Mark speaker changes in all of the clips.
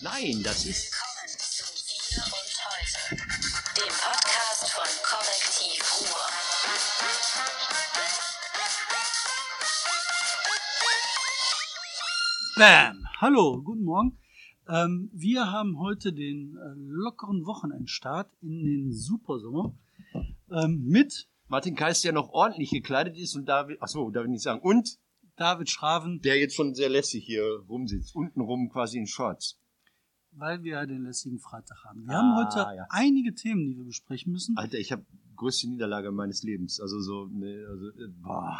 Speaker 1: Nein, das ist.
Speaker 2: Willkommen zu Wir und Heute, dem Podcast von Korrektiv Ruhr.
Speaker 3: Bam! Hallo, guten Morgen. Ähm, wir haben heute den äh, lockeren Wochenendstart in den Supersommer ähm, mit
Speaker 1: Martin Kais, der noch ordentlich gekleidet ist und David, ach so, darf ich nicht sagen, und
Speaker 3: David Schraven,
Speaker 1: der jetzt schon sehr lässig hier rumsitzt, untenrum quasi in Shorts.
Speaker 3: weil wir ja den lässigen Freitag haben. Wir
Speaker 1: Ah,
Speaker 3: haben heute
Speaker 1: ja.
Speaker 3: einige Themen, die wir besprechen müssen.
Speaker 1: Alter, ich habe größte Niederlage meines Lebens. Also so, ne, also, äh, boah.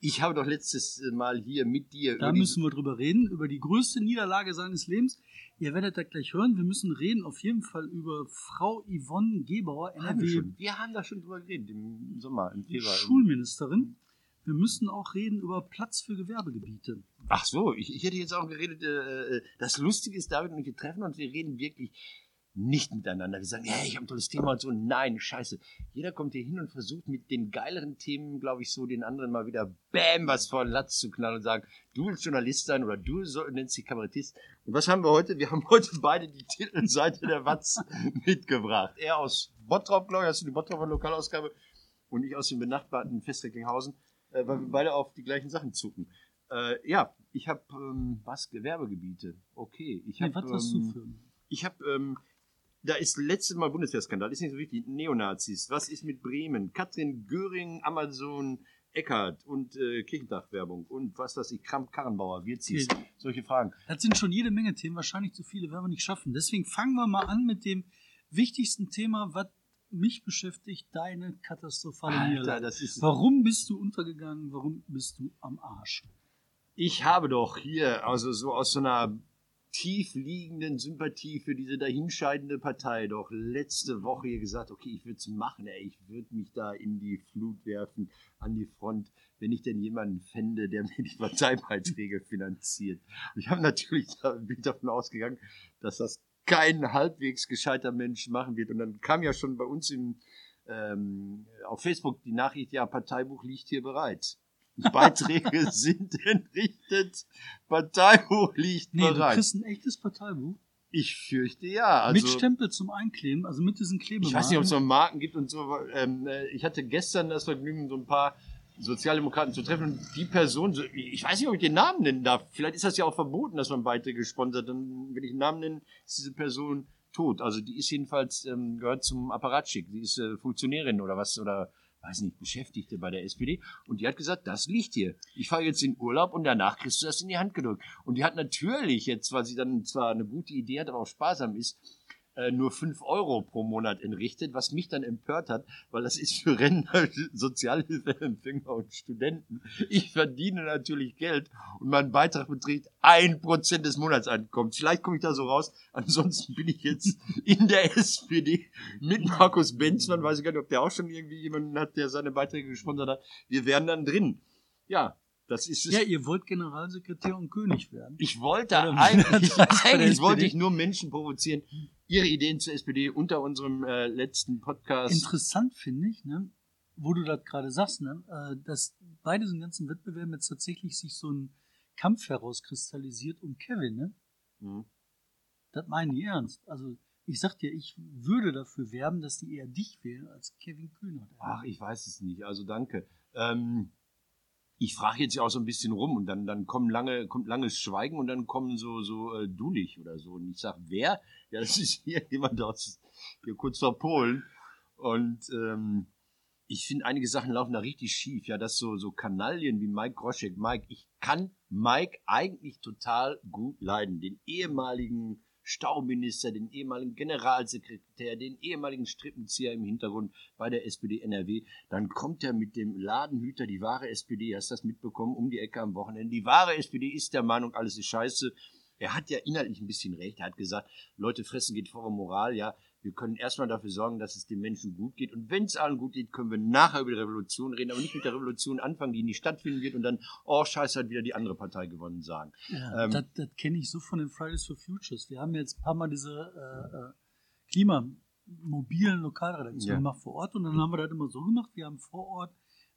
Speaker 1: Ich habe doch letztes Mal hier mit dir
Speaker 3: Da müssen wir drüber reden, über die größte Niederlage seines Lebens. Ihr werdet das gleich hören. Wir müssen reden auf jeden Fall über Frau Yvonne Gebauer,
Speaker 1: haben wir,
Speaker 3: NRW
Speaker 1: schon. wir haben da schon drüber geredet im Sommer, im Februar.
Speaker 3: Schulministerin. Wir müssen auch reden über Platz für Gewerbegebiete.
Speaker 1: Ach so, ich, ich hätte jetzt auch geredet, äh, äh, das Lustige ist, David und ich wir treffen uns, wir reden wirklich nicht miteinander. Wir sagen, hey, ich habe ein tolles Thema und so. Nein, scheiße. Jeder kommt hier hin und versucht mit den geileren Themen, glaube ich, so den anderen mal wieder Bäm was vor den Latz zu knallen und sagen, du willst Journalist sein oder du soll, nennst dich Kabarettist. Und was haben wir heute? Wir haben heute beide die Titelseite der Watz mitgebracht. Er aus Bottrop, glaube ich, hast du die Bottroper Lokalausgabe und ich aus dem benachbarten Festreckinghausen, äh, weil wir beide auf die gleichen Sachen zucken. Äh, ja, ich habe ähm, was Gewerbegebiete. Okay, ich
Speaker 3: Nee,
Speaker 1: habe
Speaker 3: was hast du
Speaker 1: ähm,
Speaker 3: für?
Speaker 1: ich habe ähm, da ist letztes Mal Bundeswehrskandal, ist nicht so wichtig. Neonazis, was ist mit Bremen? Katrin Göring, Amazon, Eckert und äh, Kirchendachwerbung und was weiß ich, Kramp Karrenbauer, Wirzis,
Speaker 3: Okay.
Speaker 1: solche Fragen.
Speaker 3: Das sind schon jede Menge Themen, wahrscheinlich zu viele werden wir nicht schaffen. Deswegen fangen wir mal an mit dem wichtigsten Thema, was mich beschäftigt, deine katastrophale Niederlage. Warum bist du untergegangen? Warum bist du am Arsch?
Speaker 1: Ich habe doch hier, also so aus so einer tief liegenden Sympathie für diese dahinscheidende Partei doch letzte Woche hier gesagt, okay, ich würde es machen, ey, ich würde mich da in die Flut werfen, an die Front, wenn ich denn jemanden fände, der mir die Parteibeiträge finanziert. Und ich habe natürlich da, bin davon ausgegangen, dass das kein halbwegs gescheiter Mensch machen wird. Und dann kam ja schon bei uns im, ähm, auf Facebook die Nachricht, ja, Parteibuch liegt hier bereit. Beiträge sind entrichtet, Parteibuch liegt
Speaker 3: Nee, du
Speaker 1: bereit.
Speaker 3: kriegst ein echtes Parteibuch.
Speaker 1: Ich fürchte ja. Also,
Speaker 3: mit Stempel zum Einkleben, also mit diesen Klebemaßen.
Speaker 1: ich weiß nicht, ob es noch Marken gibt und so. Ähm, äh, ich hatte gestern das Vergnügen, so ein paar Sozialdemokraten zu treffen und die Person, so, ich weiß nicht, ob ich den Namen nennen darf. Vielleicht ist das ja auch verboten, dass man Beiträge sponsert. Dann, wenn ich einen Namen nenne, ist diese Person tot. Also die ist jedenfalls, ähm, gehört zum Apparatschick. Die ist äh, Funktionärin oder was, oder weiß nicht, Beschäftigte bei der SPD. Und die hat gesagt, das liegt hier. Ich fahre jetzt in Urlaub und danach kriegst du das in die Hand gedrückt. Und die hat natürlich jetzt, weil sie dann zwar eine gute Idee hat, aber auch sparsam ist, äh, nur fünf Euro pro Monat entrichtet, was mich dann empört hat, weil das ist für Rentner, Sozialhilfeempfänger und Studenten. Ich verdiene natürlich Geld und mein Beitrag beträgt ein Prozent des Monatseinkommens. Vielleicht komme ich da so raus. Ansonsten bin ich jetzt in der SPD mit Markus Benzmann. Weiß ich gar nicht, ob der auch schon irgendwie jemanden hat, der seine Beiträge gesponsert hat. Wir wären dann drin. Ja, das ist
Speaker 3: Ja, ihr wollt Generalsekretär und König werden.
Speaker 1: ich wollte
Speaker 3: Oder-
Speaker 1: eigentlich, eigentlich wollte ich nur Menschen provozieren, ihre Ideen zur SPD unter unserem äh, letzten Podcast.
Speaker 3: Interessant finde ich, ne, wo du das gerade sagst, ne, äh, dass bei diesen ganzen Wettbewerben jetzt tatsächlich sich so ein Kampf herauskristallisiert um Kevin, ne?
Speaker 1: Mhm.
Speaker 3: Das meinen die ernst. Also ich sag dir, ich würde dafür werben, dass die eher dich wählen als Kevin Kühnert.
Speaker 1: Ach, ich weiß es nicht. Also danke. Ähm, ich frage jetzt ja auch so ein bisschen rum und dann, dann kommen lange, kommt langes Schweigen und dann kommen so, so äh, du nicht oder so. Und ich sag, wer? Ja, das ist hier jemand aus hier kurz vor Polen. Und ähm, ich finde, einige Sachen laufen da richtig schief. Ja, das so, so Kanaillen wie Mike Groschek. Mike, ich kann Mike eigentlich total gut leiden. Den ehemaligen Stauminister, den ehemaligen Generalsekretär, den ehemaligen Strippenzieher im Hintergrund bei der SPD NRW. Dann kommt er mit dem Ladenhüter, die wahre SPD, hast das mitbekommen, um die Ecke am Wochenende. Die wahre SPD ist der Meinung, alles ist scheiße. Er hat ja inhaltlich ein bisschen recht. Er hat gesagt, Leute fressen geht vor Moral. Ja, wir können erstmal dafür sorgen, dass es den Menschen gut geht. Und wenn es allen gut geht, können wir nachher über die Revolution reden, aber nicht mit der Revolution anfangen, die nie stattfinden wird und dann, oh Scheiße, hat wieder die andere Partei gewonnen sagen.
Speaker 3: Ja,
Speaker 1: Ähm,
Speaker 3: das, das kenne ich so von den Fridays for Futures. Wir haben jetzt ein paar Mal diese äh, äh, klimamobilen Lokalredaktionen
Speaker 1: Ja.
Speaker 3: gemacht vor Ort und dann haben wir das immer so gemacht. Wir haben vor Ort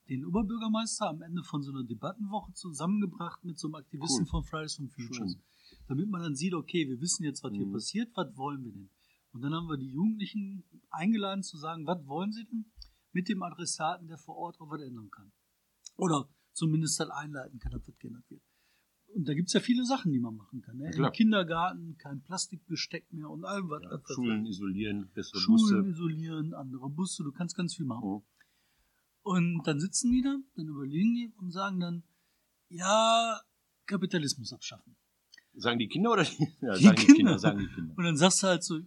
Speaker 3: den Oberbürgermeister am Ende von so einer Debattenwoche zusammengebracht mit so einem Aktivisten
Speaker 1: Cool.
Speaker 3: von Fridays for Futures.
Speaker 1: Schön.
Speaker 3: damit man dann sieht, okay, wir wissen jetzt, was hier
Speaker 1: Mhm.
Speaker 3: passiert, was wollen wir denn? Und dann haben wir die Jugendlichen eingeladen zu sagen, was wollen sie denn mit dem Adressaten, der vor Ort auch was ändern kann. Oder zumindest dann einleiten kann, dass was geändert wird. Und da gibt es ja viele Sachen, die man machen kann. Ne? Im. Kindergarten kein Plastikbesteck mehr und allem was.
Speaker 1: Ja,
Speaker 3: was- was-
Speaker 1: Schulen isolieren, bessere
Speaker 3: Schulen
Speaker 1: Busse.
Speaker 3: isolieren, andere Busse, du kannst ganz viel machen.
Speaker 1: Mhm.
Speaker 3: Und dann sitzen die da, dann überlegen die und sagen dann, ja, Kapitalismus abschaffen.
Speaker 1: Sagen die Kinder oder die, ja,
Speaker 3: Die
Speaker 1: sagen die
Speaker 3: Kinder.
Speaker 1: Kinder? Sagen die Kinder.
Speaker 3: Und dann sagst du halt so,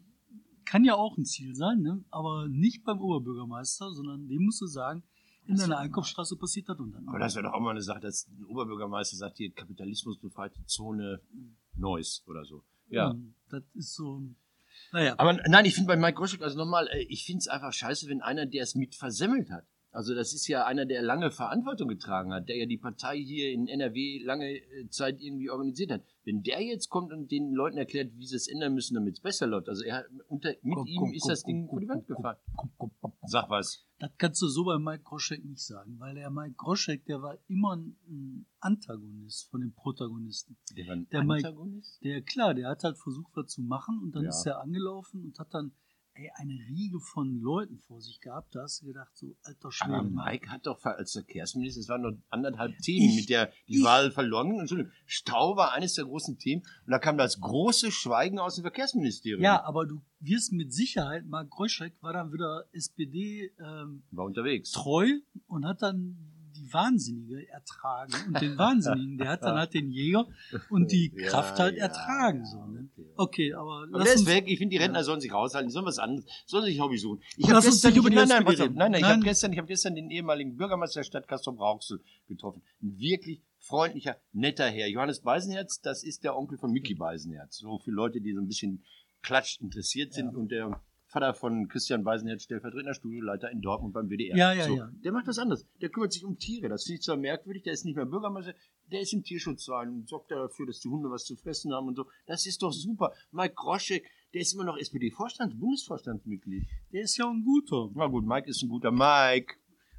Speaker 3: kann ja auch ein Ziel sein, ne? aber nicht beim Oberbürgermeister, sondern dem musst du sagen, in deiner Einkaufsstraße passiert das und dann.
Speaker 1: Aber das wäre doch auch mal eine Sache, dass ein Oberbürgermeister sagt, hier kapitalismusbefreite Zone Neuss oder so. Ja.
Speaker 3: Und Das ist so, naja.
Speaker 1: Aber nein, ich finde bei Mike Groschek, also nochmal, äh, ich finde es einfach scheiße, wenn einer, der es mit versemmelt hat. Also das ist ja einer, der lange Verantwortung getragen hat, der ja die Partei hier in NRW lange äh, Zeit irgendwie organisiert hat. Wenn der jetzt kommt und den Leuten erklärt, wie sie es ändern müssen, damit es besser läuft, also er unter, mit
Speaker 3: Komm,
Speaker 1: ihm
Speaker 3: komm,
Speaker 1: ist
Speaker 3: komm,
Speaker 1: das Ding vor die Wand gefahren. Sag was.
Speaker 3: Das kannst du so bei Mike Groschek nicht sagen, weil der Mike Groschek, der war immer ein Antagonist von den Protagonisten.
Speaker 1: Der war ein
Speaker 3: Der Mike-
Speaker 1: Antagonist?
Speaker 3: Der, klar, der hat halt versucht, was zu machen und dann
Speaker 1: Ja.
Speaker 3: ist er angelaufen und hat dann ey, eine Riege von Leuten vor sich gehabt. Da hast du gedacht, so, alter Schwede.
Speaker 1: Aber Mike hat doch als Verkehrsminister, es waren nur anderthalb Themen,
Speaker 3: Ich-
Speaker 1: mit der die
Speaker 3: ich-
Speaker 1: Wahl verloren. Entschuldigung, Stau war eines der großen Themen und da kam das große Schweigen aus dem Verkehrsministerium.
Speaker 3: Ja, aber du wirst mit Sicherheit, Mark Groschek war dann wieder SPD ähm,
Speaker 1: War unterwegs.
Speaker 3: treu und hat dann Wahnsinnige ertragen. Und den Wahnsinnigen, der hat dann halt den Jäger und die
Speaker 1: Ja,
Speaker 3: Kraft halt
Speaker 1: ja,
Speaker 3: ertragen.
Speaker 1: ja,
Speaker 3: so, ne?
Speaker 1: okay.
Speaker 3: Aber
Speaker 1: Aber
Speaker 3: lass
Speaker 1: ist
Speaker 3: uns,
Speaker 1: weg. Ich finde, die Rentner sollen sich raushalten. Die sollen was anderes. Sollen sich Hobby suchen. Ich habe gestern,
Speaker 3: nicht
Speaker 1: nein, nein, nein, nein, ich habe gestern, ich habe gestern den ehemaligen Bürgermeister der Stadt Castro Brauxel getroffen. Ein wirklich freundlicher, netter Herr. Johannes Beisenherz, das ist der Onkel von Mickey Beisenherz. So für Leute, die so ein bisschen klatsch interessiert sind und der Vater von Christian Beisenherz, stellvertretender Studioleiter in Dortmund beim WDR.
Speaker 3: Ja, ja,
Speaker 1: so,
Speaker 3: ja.
Speaker 1: Der macht das anders. Der kümmert sich um Tiere. Das finde ich zwar merkwürdig. Der ist nicht mehr Bürgermeister. Der ist im Tierschutzverein und sorgt dafür, dass die Hunde was zu fressen haben und so. Das ist doch super. Mike Groschek, der ist immer noch SPD-Vorstand, Bundesvorstandsmitglied.
Speaker 3: der ist ja ein guter.
Speaker 1: Na gut, Mike ist ein guter Mike.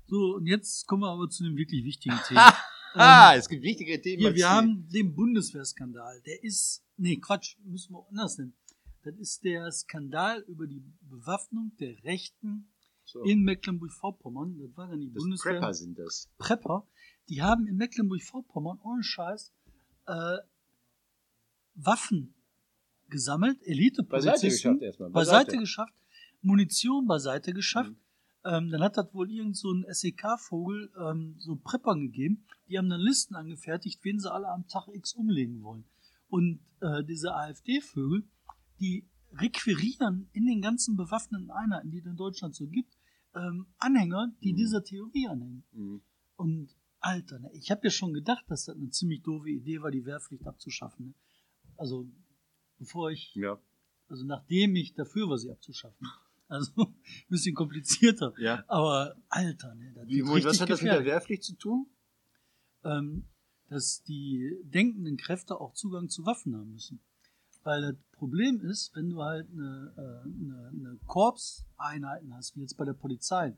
Speaker 3: So, und jetzt kommen wir aber zu dem wirklich wichtigen Thema.
Speaker 1: Ah,
Speaker 3: Ähm,
Speaker 1: es gibt wichtige Themen.
Speaker 3: Hier, wir haben den Bundeswehrskandal. Der ist, nee, Quatsch, müssen wir anders nennen. Das ist der Skandal über die Bewaffnung der Rechten
Speaker 1: so,
Speaker 3: in Mecklenburg-Vorpommern. Das war dann die
Speaker 1: das
Speaker 3: Bundeswehr.
Speaker 1: Prepper sind das.
Speaker 3: Prepper. Die haben in Mecklenburg-Vorpommern ohne Scheiß äh, Waffen gesammelt,
Speaker 1: Beiseite
Speaker 3: Elite-Polizisten,
Speaker 1: geschafft erstmal.
Speaker 3: beiseite geschafft, Munition beiseite geschafft.
Speaker 1: Mhm.
Speaker 3: Ähm, dann hat das wohl irgend so ein SEK-Vogel ähm, so Preppern gegeben. Die haben dann Listen angefertigt, wen sie alle am Tag X umlegen wollen. Und äh, diese AfD-Vögel, die requirieren in den ganzen bewaffneten Einheiten, die es in Deutschland so gibt, ähm, Anhänger, die
Speaker 1: Mhm.
Speaker 3: dieser Theorie anhängen.
Speaker 1: Mhm.
Speaker 3: Und Alter, ne, ich habe ja schon gedacht, dass das eine ziemlich doofe Idee war, die Wehrpflicht abzuschaffen. Ne? Also bevor ich,
Speaker 1: Ja.
Speaker 3: also nachdem ich dafür war, sie abzuschaffen. Also ein bisschen komplizierter.
Speaker 1: ja.
Speaker 3: Aber Alter, ne, das
Speaker 1: Wie, was hat das mit der. Wehrpflicht zu tun?
Speaker 3: ähm, dass die denkenden Kräfte auch Zugang zu Waffen haben müssen. Weil das Problem ist, wenn du halt eine, äh, eine, eine Korpseinheiten hast, wie jetzt bei der Polizei,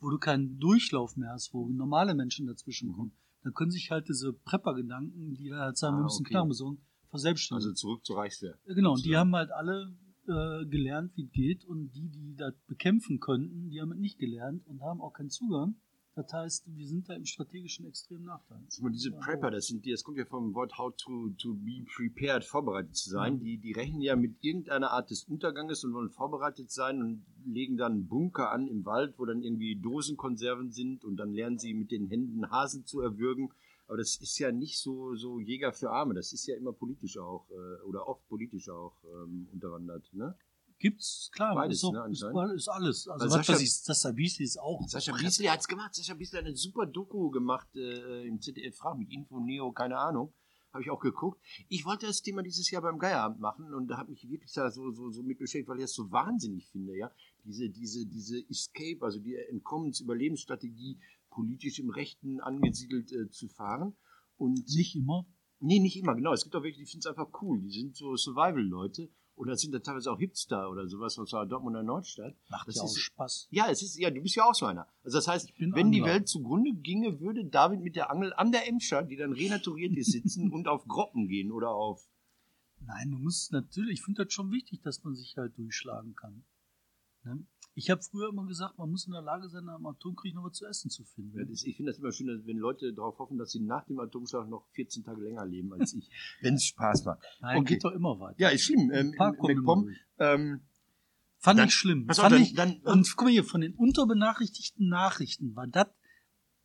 Speaker 3: wo du keinen Durchlauf mehr hast, wo normale Menschen dazwischen kommen, dann können sich halt diese Prepper-Gedanken, die dann halt sagen, wir
Speaker 1: Mhm. Ah,
Speaker 3: müssen
Speaker 1: okay.
Speaker 3: Knarren besorgen, verselbstständigen.
Speaker 1: Also zurück zur Reichswehr.
Speaker 3: Genau, und die haben halt alle äh, gelernt, wie es geht und die, die das bekämpfen könnten, die haben es nicht gelernt und haben auch keinen Zugang. Das heißt, wir sind da im strategischen extremen Nachteil.
Speaker 1: Mal, diese Prepper, das sind die, das kommt ja vom Wort how to, to be prepared, vorbereitet zu sein.
Speaker 3: Mhm.
Speaker 1: Die, die rechnen ja mit irgendeiner Art des Unterganges und wollen vorbereitet sein und legen dann einen Bunker an im Wald, wo dann irgendwie Dosenkonserven sind und dann lernen sie mit den Händen Hasen zu erwürgen. Aber das ist ja nicht so, so Jäger für Arme. Das ist ja immer politisch auch, äh, oder oft politisch auch ähm, unterwandert, ne?
Speaker 3: Gibt's, klar,
Speaker 1: Beides,
Speaker 3: ist, auch,
Speaker 1: ne,
Speaker 3: ist, ist alles. Also, was
Speaker 1: Sascha-
Speaker 3: ich, das Sabisi ist auch.
Speaker 1: Sascha Biesli hat's gemacht. Sascha Biesli hat eine super Doku gemacht äh, im ZDF Frag mit Info Neo, keine Ahnung. Habe ich auch geguckt. Ich wollte das Thema dieses Jahr beim Geierabend machen und da habe mich wirklich da so, so, so mit beschäftigt, weil ich das so wahnsinnig finde, ja. Diese, diese, diese Escape, also die Entkommens-Überlebensstrategie, politisch im Rechten angesiedelt äh, zu fahren. Und
Speaker 3: Nicht immer.
Speaker 1: Nee, nicht immer, genau. Es gibt auch welche, die finden es einfach cool. Die sind so Survival-Leute. Oder sind da teilweise auch Hipster oder sowas, was war Dortmunder Nordstadt.
Speaker 3: Macht
Speaker 1: Das
Speaker 3: ja auch
Speaker 1: ist-
Speaker 3: Spaß.
Speaker 1: Ja, es ist, ja, du bist ja auch so einer. Also das heißt, wenn die
Speaker 3: Angler.
Speaker 1: Welt zugrunde ginge, würde David mit der Angel an der Emscher, die dann renaturiert ist, sitzen und auf Groppen gehen oder auf
Speaker 3: Nein, du musst natürlich, ich finde das schon wichtig, dass man sich halt durchschlagen kann. Ne? Ich habe früher immer gesagt, man muss in der Lage sein, am Atomkrieg noch was zu essen zu finden.
Speaker 1: Ja, das, ich finde das immer schön, wenn Leute darauf hoffen, dass sie nach dem Atomschlag noch 14 Tage länger leben als ich, wenn es Spaß macht.
Speaker 3: Nein,
Speaker 1: okay.
Speaker 3: geht doch immer weiter.
Speaker 1: Ja, ist schlimm. Ähm, MacPom, ähm,
Speaker 3: Fand
Speaker 1: Dann-
Speaker 3: ich schlimm.
Speaker 1: pass auf,
Speaker 3: Fand
Speaker 1: dann-
Speaker 3: ich,
Speaker 1: dann-
Speaker 3: und guck mal hier, von den unterbenachrichtigten Nachrichten war das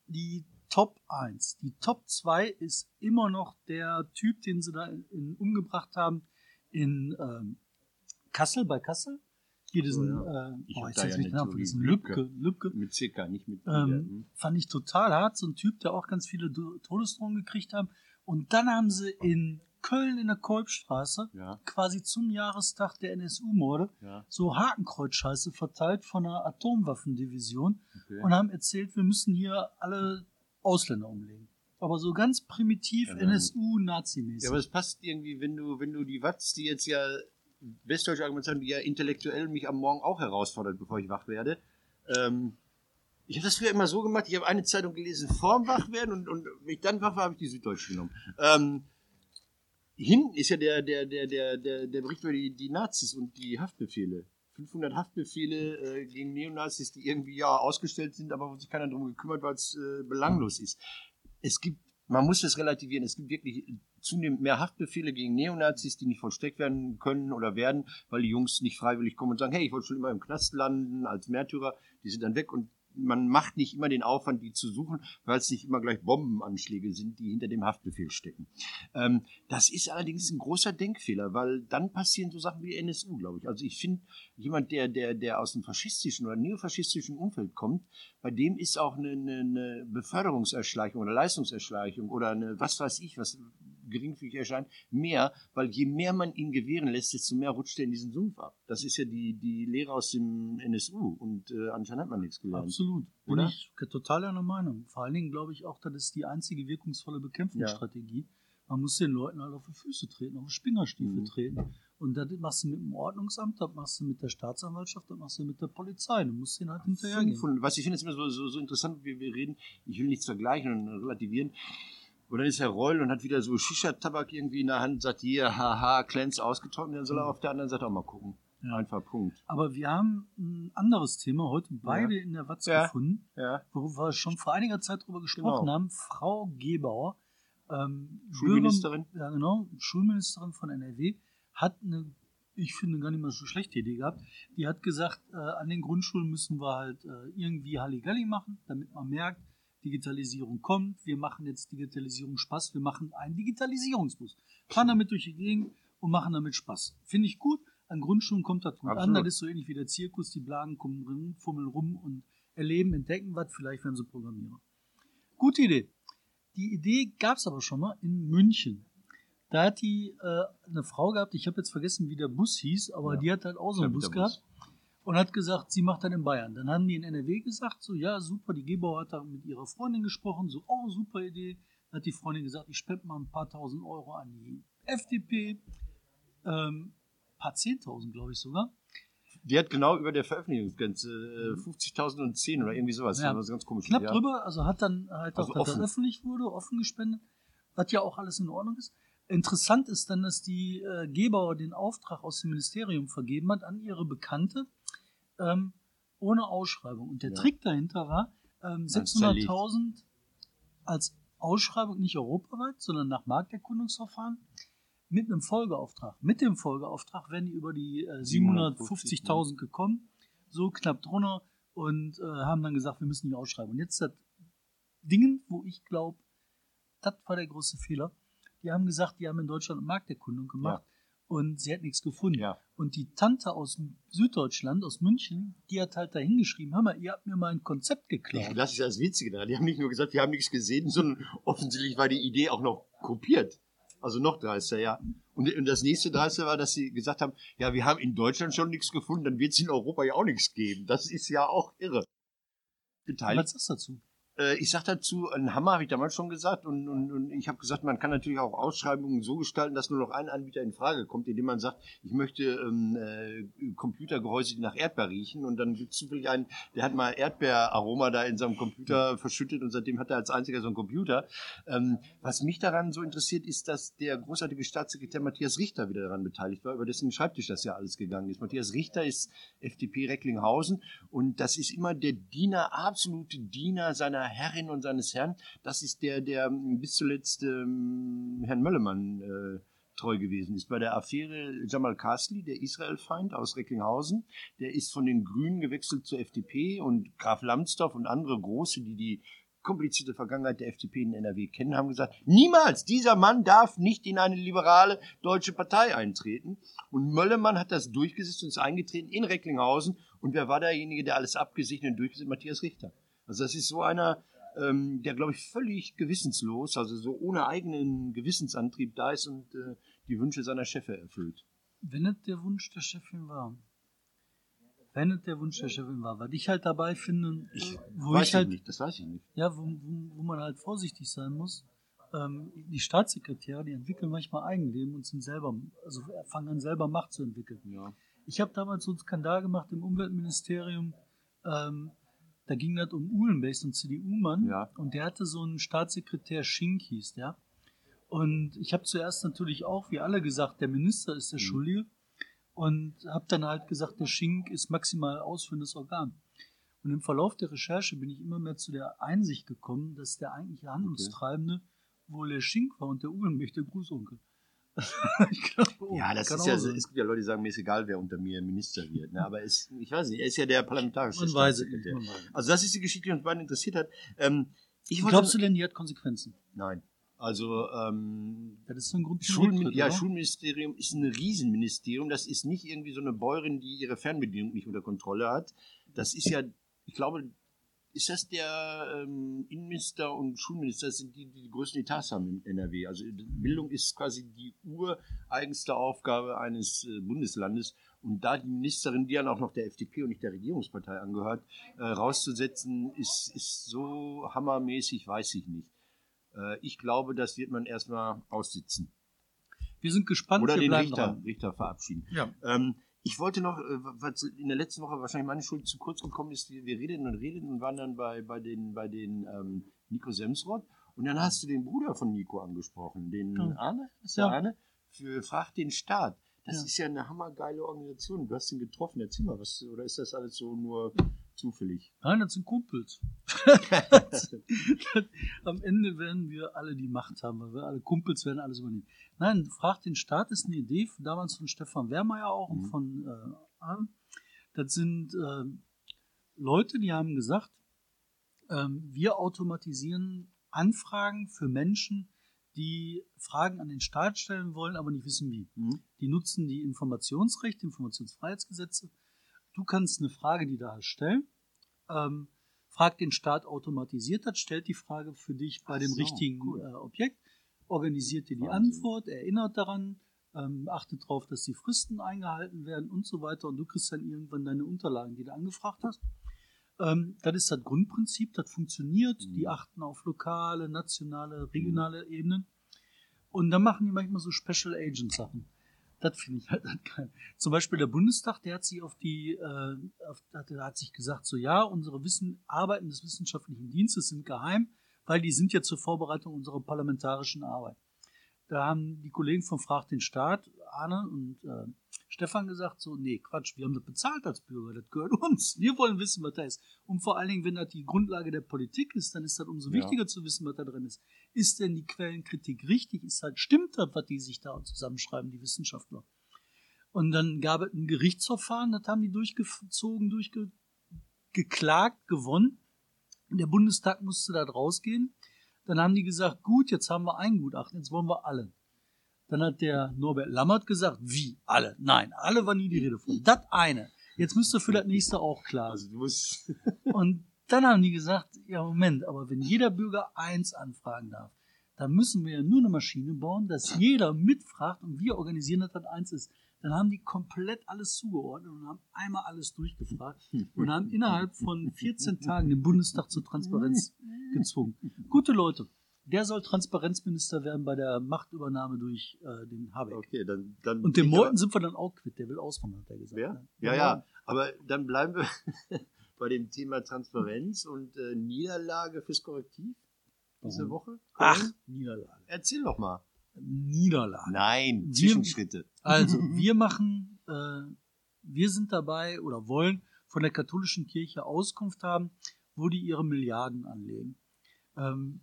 Speaker 3: die Top 1. Die Top 2 ist immer noch der Typ, den sie da in, in, umgebracht haben in ähm, Kassel, bei Kassel. Hier diesen,
Speaker 1: So,
Speaker 3: äh,
Speaker 1: Ich
Speaker 3: oh, jetzt
Speaker 1: ja
Speaker 3: Namen
Speaker 1: Theorie.
Speaker 3: vergessen.
Speaker 1: Lübcke.
Speaker 3: Lübcke.
Speaker 1: Mit CK, nicht mit
Speaker 3: Ähm,
Speaker 1: ähm,
Speaker 3: fand ich total hart. So ein Typ, der auch ganz viele Todesdrohungen gekriegt haben. Und dann haben sie in Köln in der Kolbstraße,
Speaker 1: Ja,
Speaker 3: quasi zum Jahrestag der NSU-Morde,
Speaker 1: ja,
Speaker 3: so Hakenkreuzscheiße verteilt von einer Atomwaffendivision
Speaker 1: okay.
Speaker 3: und haben erzählt, wir müssen hier alle Ausländer umlegen. Aber so ganz primitiv
Speaker 1: Ja,
Speaker 3: NSU-Nazi-mäßig.
Speaker 1: Ja, aber es passt irgendwie, wenn du, wenn du die Watz, die jetzt ja westdeutsche Argumentation, die ja intellektuell mich am Morgen auch herausfordert, bevor ich wach werde. Ähm, ich habe das früher immer so gemacht, ich habe eine Zeitung gelesen vorm Wachwerden und, und wenn ich dann wach war, habe ich die Süddeutsche genommen. Ähm, hinten ist ja der, der, der, der, der, der Bericht über die, die Nazis und die Haftbefehle. 500 Haftbefehle äh, gegen Neonazis, die irgendwie ja ausgestellt sind, aber wo sich keiner drum gekümmert, weil es äh, belanglos ist. Es gibt, man muss es relativieren, es gibt wirklich zunehmend mehr Haftbefehle gegen Neonazis, die nicht vollstreckt werden können oder werden, weil die Jungs nicht freiwillig kommen und sagen, hey, ich wollte schon immer im Knast landen als Märtyrer, die sind dann weg und man macht nicht immer den Aufwand, die zu suchen, weil es nicht immer gleich Bombenanschläge sind, die hinter dem Haftbefehl stecken. Ähm, das ist allerdings ein großer Denkfehler, weil dann passieren so Sachen wie NSU, glaube ich. Also ich finde, jemand, der, der, der aus dem faschistischen oder neofaschistischen Umfeld kommt, bei dem ist auch eine, eine, eine Beförderungserschleichung oder Leistungserschleichung oder eine, was weiß ich, was geringfügig erscheint, mehr, weil je mehr man ihn gewähren lässt, desto mehr rutscht er in diesen Sumpf ab. Das ist ja die, die Lehre aus dem NSU und äh, anscheinend hat man nichts gelernt.
Speaker 3: Absolut. Bin
Speaker 1: Oder?
Speaker 3: ich total einer Meinung. Vor allen Dingen glaube ich auch, das ist die einzige wirkungsvolle Bekämpfungsstrategie. Man muss den Leuten halt auf die Füße treten, auf die Spingerstiefel
Speaker 1: Mhm.
Speaker 3: treten. Und das machst du mit dem Ordnungsamt, das machst du mit der Staatsanwaltschaft, das machst du mit der Polizei. Du musst denen halt hinterhergehen.
Speaker 1: 500, was ich finde es immer so, so, so interessant, wie wir reden, ich will nichts vergleichen und relativieren. Und dann ist Herr Reul und hat wieder so Shisha-Tabak irgendwie in der Hand, sagt hier, haha, Clens ausgetrocknet, dann soll er auf der anderen Seite auch mal gucken.
Speaker 3: Ja.
Speaker 1: Einfach Punkt.
Speaker 3: Aber wir haben ein anderes Thema heute beide in der Watz
Speaker 1: Ja.
Speaker 3: gefunden,
Speaker 1: Ja.
Speaker 3: worüber wir schon vor einiger Zeit drüber gesprochen
Speaker 1: Genau.
Speaker 3: haben. Frau Gebauer, ähm,
Speaker 1: Schulministerin.
Speaker 3: Bürger, ja genau, Schulministerin von NRW, hat eine, ich finde gar nicht mal so schlechte Idee gehabt. Die hat gesagt, äh, an den Grundschulen müssen wir halt äh, irgendwie Halligalli machen, damit man merkt, Digitalisierung kommt. Wir machen jetzt Digitalisierung Spaß. Wir machen einen Digitalisierungsbus. Fahren damit durch die Gegend und machen damit Spaß. Finde ich gut. An Grundschulen kommt das gut an. Das ist so ähnlich wie der Zirkus. Die Blagen kommen rum, fummeln rum und erleben, entdecken was. Vielleicht werden sie Programmierer. Gute Idee. Die Idee gab es aber schon mal in München. Da hat die äh, eine Frau gehabt, ich habe jetzt vergessen, wie der Bus hieß, aber
Speaker 1: Ja.
Speaker 3: die hat halt auch so einen
Speaker 1: Ja,
Speaker 3: Bus
Speaker 1: der Bus.
Speaker 3: Und hat gesagt, sie macht dann in Bayern. Dann haben die in NRW gesagt, so ja, super, die Gebauer hat da mit ihrer Freundin gesprochen, so, oh, super Idee. Dann hat die Freundin gesagt, ich spende mal ein paar tausend Euro an die FDP. Ähm, paar zehntausend, glaube ich sogar.
Speaker 1: Die hat genau über der Veröffentlichungsgrenze äh, 50.000 und 10 oder irgendwie sowas.
Speaker 3: Ja.
Speaker 1: Das ganz komisch.
Speaker 3: Knapp
Speaker 1: ja.
Speaker 3: drüber, also hat dann halt
Speaker 1: Also
Speaker 3: auch, dass öffentlich wurde, offen gespendet, was ja auch alles in Ordnung ist. Interessant ist dann, dass die äh, Gebauer den Auftrag aus dem Ministerium vergeben hat an ihre Bekannte, ähm, ohne Ausschreibung. Und der
Speaker 1: Ja.
Speaker 3: Trick dahinter war, ähm,
Speaker 1: Dann
Speaker 3: 600.000 als Ausschreibung nicht europaweit, sondern nach Markterkundungsverfahren mit einem Folgeauftrag. Mit dem Folgeauftrag wären die über die äh, 750.000 gekommen, so knapp drunter und äh, haben dann gesagt, wir müssen die ausschreiben. Und jetzt das Dingen, wo ich glaube, das war der große Fehler. Die haben gesagt, die haben in Deutschland eine Markterkundung gemacht und sie hat nichts gefunden.
Speaker 1: Ja.
Speaker 3: Und die Tante aus Süddeutschland, aus München, die hat halt da hingeschrieben, hör mal, ihr habt mir mal ein Konzept geklaut.
Speaker 1: Das ist das Witzige daran. Die haben nicht nur gesagt, wir haben nichts gesehen, sondern offensichtlich war die Idee auch noch kopiert. Also noch dreister, ja. Und, und das nächste dreister war, dass sie gesagt haben, ja, wir haben in Deutschland schon nichts gefunden, dann wird es in Europa ja auch nichts geben. Das ist ja auch irre. Beteiligt.
Speaker 3: Was sagst du dazu?
Speaker 1: Äh, ich sage dazu, ein Hammer habe ich damals schon gesagt und, und, und ich habe gesagt, man kann natürlich auch Ausschreibungen so gestalten, dass nur noch ein Anbieter in Frage kommt, indem man sagt, ich möchte ähm, äh, Computergehäuse, die nach Erdbeer riechen und dann gibt es zufällig einen, der hat mal Erdbeeraroma da in seinem Computer verschüttet und seitdem hat er als einziger so einen Computer. Ähm, was mich daran so interessiert, ist, dass der großartige Staatssekretär Matthias Richter wieder daran beteiligt war, über dessen Schreibtisch das ja alles gegangen ist. Matthias Richter ist FDP Recklinghausen und das ist immer der Diener, absolute Diener seiner Herrin und seines Herrn. Das ist der, der bis zuletzt ähm, Herrn Möllemann äh, treu gewesen ist. Bei der Affäre Jamal Kasli, der Israel-Feind aus Recklinghausen, der ist von den Grünen gewechselt zur FDP und Graf Lambsdorff und andere Große, die die komplizierte Vergangenheit der FDP in NRW kennen, haben gesagt, niemals, dieser Mann darf nicht in eine liberale deutsche Partei eintreten. Und Möllemann hat das durchgesetzt und ist eingetreten in Recklinghausen. Und wer war derjenige, der alles abgesichert und durchgesetzt? Matthias Richter. Also das ist so einer, ähm, der, glaube ich, völlig gewissenslos, also so ohne eigenen Gewissensantrieb da ist und äh, die Wünsche seiner Chefe erfüllt.
Speaker 3: Wenn es der Wunsch der Chefin war. Wenn es der Wunsch der Chefin war. Was ich halt dabei finde, wo
Speaker 1: weiß
Speaker 3: ich halt,
Speaker 1: nicht, das weiß ich nicht.
Speaker 3: ja, wo, wo, wo man halt vorsichtig sein muss, ähm, die Staatssekretäre, die entwickeln manchmal Eigenleben und sind selber, also fangen an selber Macht zu entwickeln.
Speaker 1: Ja.
Speaker 3: Ich habe damals so einen Skandal gemacht im Umweltministerium. Ähm, da ging das um Uhlenberg, so ein CDU-Mann.
Speaker 1: Ja.
Speaker 3: Und der hatte so einen Staatssekretär Schink hieß der. Und ich habe zuerst natürlich auch, wie alle gesagt, der Minister ist der
Speaker 1: Mhm.
Speaker 3: Schuldige. Und habe dann halt gesagt, der Schink ist maximal ausführendes Organ. Und im Verlauf der Recherche bin ich immer mehr zu der Einsicht gekommen, dass der eigentliche Handlungstreibende wohl der Schink war und der Uhlenberg der Grußonkel. Oh,
Speaker 1: Ja, das ist ja,
Speaker 3: sein.
Speaker 1: es gibt ja Leute, die sagen, mir ist egal, wer unter mir Minister wird. Ne? Aber es, ich weiß nicht, er ist ja der parlamentarische
Speaker 3: Man nicht.
Speaker 1: Staatssekretär.
Speaker 3: Weiß.
Speaker 1: Also das ist die Geschichte, die uns beiden interessiert hat. Ähm, ich wollte,
Speaker 3: Glaubst du denn, die hat Konsequenzen?
Speaker 1: Nein. Also ähm,
Speaker 3: Das ist so ein Grund
Speaker 1: Schulmin
Speaker 3: Rücktritt,
Speaker 1: ja,
Speaker 3: oder?
Speaker 1: Schulministerium ist ein Riesenministerium. Das ist nicht irgendwie so eine Bäuerin, die ihre Fernbedienung nicht unter Kontrolle hat. Das ist ja, ich glaube, ist das der ähm, Innenminister und Schulminister, das sind die, die die größten Etats haben in NRW. Also Bildung ist quasi die ureigenste Aufgabe eines äh, Bundeslandes. Und da die Ministerin, die dann auch noch der FDP und nicht der Regierungspartei angehört, äh, rauszusetzen, ist, ist so hammermäßig, weiß ich nicht. Äh, ich glaube, das wird man erstmal aussitzen.
Speaker 3: Wir sind gespannt,
Speaker 1: Oder
Speaker 3: wir
Speaker 1: den Richter,
Speaker 3: dran.
Speaker 1: Richter verabschieden.
Speaker 3: Ja.
Speaker 1: Ähm, ich wollte noch, äh, was in der letzten Woche wahrscheinlich meine Schuld zu kurz gekommen ist, wir, wir redeten und redeten und waren dann bei, bei den, bei den ähm, Nico Semsrott und dann hast du den Bruder von Nico angesprochen, den
Speaker 3: Ja.
Speaker 1: Arne, ist der
Speaker 3: Ja.
Speaker 1: Arne, für Frag den Staat. Das
Speaker 3: Ja.
Speaker 1: ist ja eine hammergeile Organisation. Du hast ihn getroffen, erzähl mal was, oder ist das alles so nur zufällig?
Speaker 3: Nein, das sind Kumpels. Am Ende werden wir alle die Macht haben, weil wir alle Kumpels werden alles übernehmen. Nein, Frag den Staat ist eine Idee, damals von Stefan Wehrmeier auch und
Speaker 1: Mhm.
Speaker 3: von äh. Das sind äh, Leute, die haben gesagt, ähm, wir automatisieren Anfragen für Menschen, die Fragen an den Staat stellen wollen, aber nicht wissen wie.
Speaker 1: Mhm.
Speaker 3: Die nutzen die Informationsrechte, Informationsfreiheitsgesetze. Du kannst eine Frage, die da hast, stellen. Ähm, fragt den Staat automatisiert hat, stellt die Frage für dich bei
Speaker 1: Ach
Speaker 3: dem
Speaker 1: so,
Speaker 3: richtigen
Speaker 1: cool.
Speaker 3: äh, Objekt, organisiert dir die
Speaker 1: Wahnsinn.
Speaker 3: Antwort, erinnert daran, ähm, achtet darauf, dass die Fristen eingehalten werden und so weiter. Und du kriegst dann irgendwann deine Unterlagen, die du angefragt hast. Ähm, das ist das Grundprinzip, das funktioniert.
Speaker 1: Mhm.
Speaker 3: Die achten auf lokale, nationale, regionale Ebenen. Und dann machen die manchmal so Special Agent Sachen. Das finde ich halt geil. Zum Beispiel der Bundestag, der hat sich auf die, äh, auf, hat, hat sich gesagt, so ja, unsere Wissen, Arbeiten des wissenschaftlichen Dienstes sind geheim, weil die sind ja zur Vorbereitung unserer parlamentarischen Arbeit. Da haben die Kollegen von Frag den Staat, Arne und äh, Stefan gesagt, so, nee, Quatsch, wir haben das bezahlt als Bürger, das gehört uns. Wir wollen wissen, was da ist. Und vor allen Dingen, wenn das die Grundlage der Politik ist, dann ist das umso
Speaker 1: Ja.
Speaker 3: wichtiger zu wissen, was da drin ist. Ist denn die Quellenkritik richtig? Ist halt, stimmt das, was die sich da zusammenschreiben, die Wissenschaftler? Und dann gab es ein Gerichtsverfahren, das haben die durchgezogen, durchgeklagt, gewonnen. Der Bundestag musste da rausgehen. Dann haben die gesagt, gut, jetzt haben wir ein Gutachten, jetzt wollen wir alle. Dann hat der Norbert Lammert gesagt, wie alle? Nein, alle war nie die Rede von. Das eine. Jetzt müsste für das nächste auch klar
Speaker 1: Also
Speaker 3: sein.
Speaker 1: du musst,
Speaker 3: Und dann haben die gesagt, ja Moment, aber wenn jeder Bürger eins anfragen darf, dann müssen wir ja nur eine Maschine bauen, dass jeder mitfragt und wir organisieren, dass das eins ist. Dann haben die komplett alles zugeordnet und haben einmal alles durchgefragt und haben innerhalb von 14 Tagen den Bundestag zur Transparenz gezwungen. Gute Leute. Der soll Transparenzminister werden bei der Machtübernahme durch äh, den Habeck.
Speaker 1: Okay, dann, dann
Speaker 3: Und dem
Speaker 1: ich
Speaker 3: Morten sind wir dann auch quitt. Der will auswandern, hat er gesagt.
Speaker 1: Wer?
Speaker 3: ne?
Speaker 1: Ja, ja. Aber dann bleiben wir bei dem Thema Transparenz und äh, Niederlage fürs Korrektiv diese? Woche.
Speaker 3: Ach, Niederlage.
Speaker 1: Erzähl doch mal.
Speaker 3: Niederlage.
Speaker 1: Nein,
Speaker 3: Wir-
Speaker 1: Zwischenschritte.
Speaker 3: Also, wir machen, äh, wir sind dabei oder wollen von der katholischen Kirche Auskunft haben, wo die ihre Milliarden anlegen. Ähm,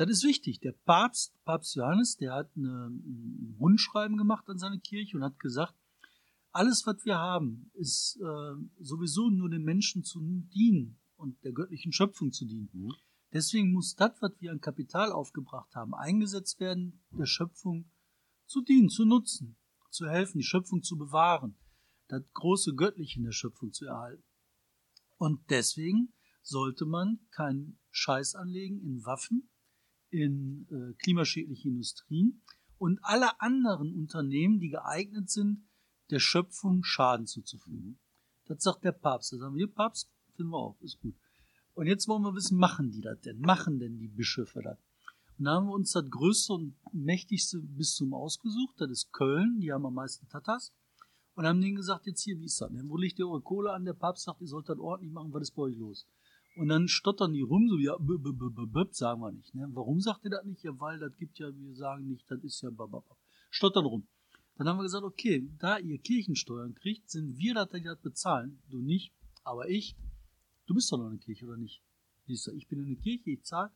Speaker 3: das ist wichtig. Der Papst, Papst Johannes, der hat eine, ein Rundschreiben gemacht an seine Kirche und hat gesagt, alles, was wir haben, ist äh, sowieso nur den Menschen zu dienen und der göttlichen Schöpfung zu dienen.
Speaker 1: Mhm.
Speaker 3: Deswegen muss das, was wir an Kapital aufgebracht haben, eingesetzt werden, der Schöpfung zu dienen, zu nutzen, zu helfen, die Schöpfung zu bewahren, das große Göttliche in der Schöpfung zu erhalten. Und deswegen sollte man keinen Scheiß anlegen in Waffen, in äh, klimaschädliche Industrien und alle anderen Unternehmen, die geeignet sind, der Schöpfung Schaden zuzufügen. Das sagt der Papst. Da sagen wir, Papst, finden wir auch, ist gut. Und jetzt wollen wir wissen, machen die das denn? Machen denn die Bischöfe das? Und da haben wir uns das größte und mächtigste Bistum ausgesucht, das ist Köln, die haben am meisten Tatas. Und haben denen gesagt, jetzt hier, wie ist das denn? Wo liegt ihr eure Kohle an? Der Papst sagt, ihr sollt das ordentlich machen, was ist bei euch los? Und dann stottern die rum, so ja, b, b, b, sagen wir nicht. Ne? Warum sagt ihr das nicht? Ja, weil das gibt ja, wir sagen nicht, das ist ja, bababab. Stottern rum. Dann haben wir gesagt, okay, da ihr Kirchensteuern kriegt, sind wir das, die das bezahlen. Du nicht, aber ich. Du bist doch noch eine Kirche, oder nicht? Siehst du, ich bin in der Kirche, ich zahle.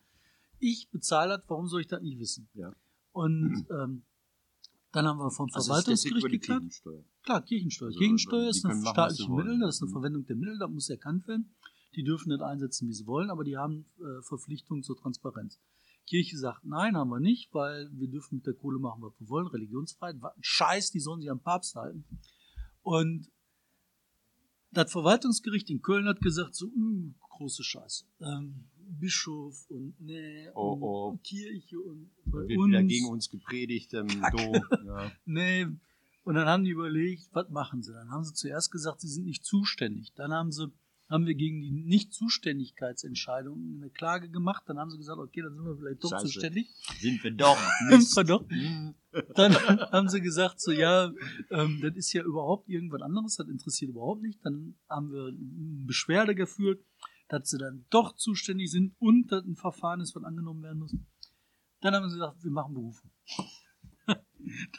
Speaker 3: Ich bezahle das, warum soll ich das nicht wissen?
Speaker 1: Ja.
Speaker 3: Und ähm, dann haben wir vom
Speaker 1: Also
Speaker 3: Verwaltungsgericht geklagt.
Speaker 1: Kirchensteuer.
Speaker 3: Klar, Kirchensteuer.
Speaker 1: Also,
Speaker 3: Kirchensteuer ist
Speaker 1: können
Speaker 3: eine
Speaker 1: machen, was sie
Speaker 3: staatliche
Speaker 1: wollen.
Speaker 3: Mittel, das ist eine
Speaker 1: Mhm.
Speaker 3: Verwendung der Mittel, das muss erkannt werden. Die dürfen nicht einsetzen, wie sie wollen, aber die haben äh, Verpflichtungen zur Transparenz. Kirche sagt, nein, haben wir nicht, weil wir dürfen mit der Kohle machen, was wir wollen, Religionsfreiheit, Scheiß, die sollen sich am Papst halten. Und das Verwaltungsgericht in Köln hat gesagt, so, "Mm, große Scheiße. Ähm, Bischof und nee,
Speaker 1: Oh,
Speaker 3: und
Speaker 1: oh.
Speaker 3: Kirche und bei
Speaker 1: Wird
Speaker 3: uns.
Speaker 1: wieder gegen uns gepredigt im Dom. Ja.
Speaker 3: Nee. Und dann haben die überlegt, was machen sie? Dann haben sie zuerst gesagt, sie sind nicht zuständig. Dann haben sie, haben wir gegen die Nichtzuständigkeitsentscheidung eine Klage gemacht. Dann haben sie gesagt, okay, dann sind wir vielleicht doch
Speaker 1: Scheiße.
Speaker 3: zuständig.
Speaker 1: Sind wir doch.
Speaker 3: Sind wir doch.
Speaker 1: Hm.
Speaker 3: Dann haben sie gesagt, so ja, ähm, das ist ja überhaupt irgendwas anderes, das interessiert überhaupt nicht. Dann haben wir eine Beschwerde geführt, dass sie dann doch zuständig sind und dass ein Verfahren ist, was angenommen werden muss. Dann haben sie gesagt, wir machen Berufung.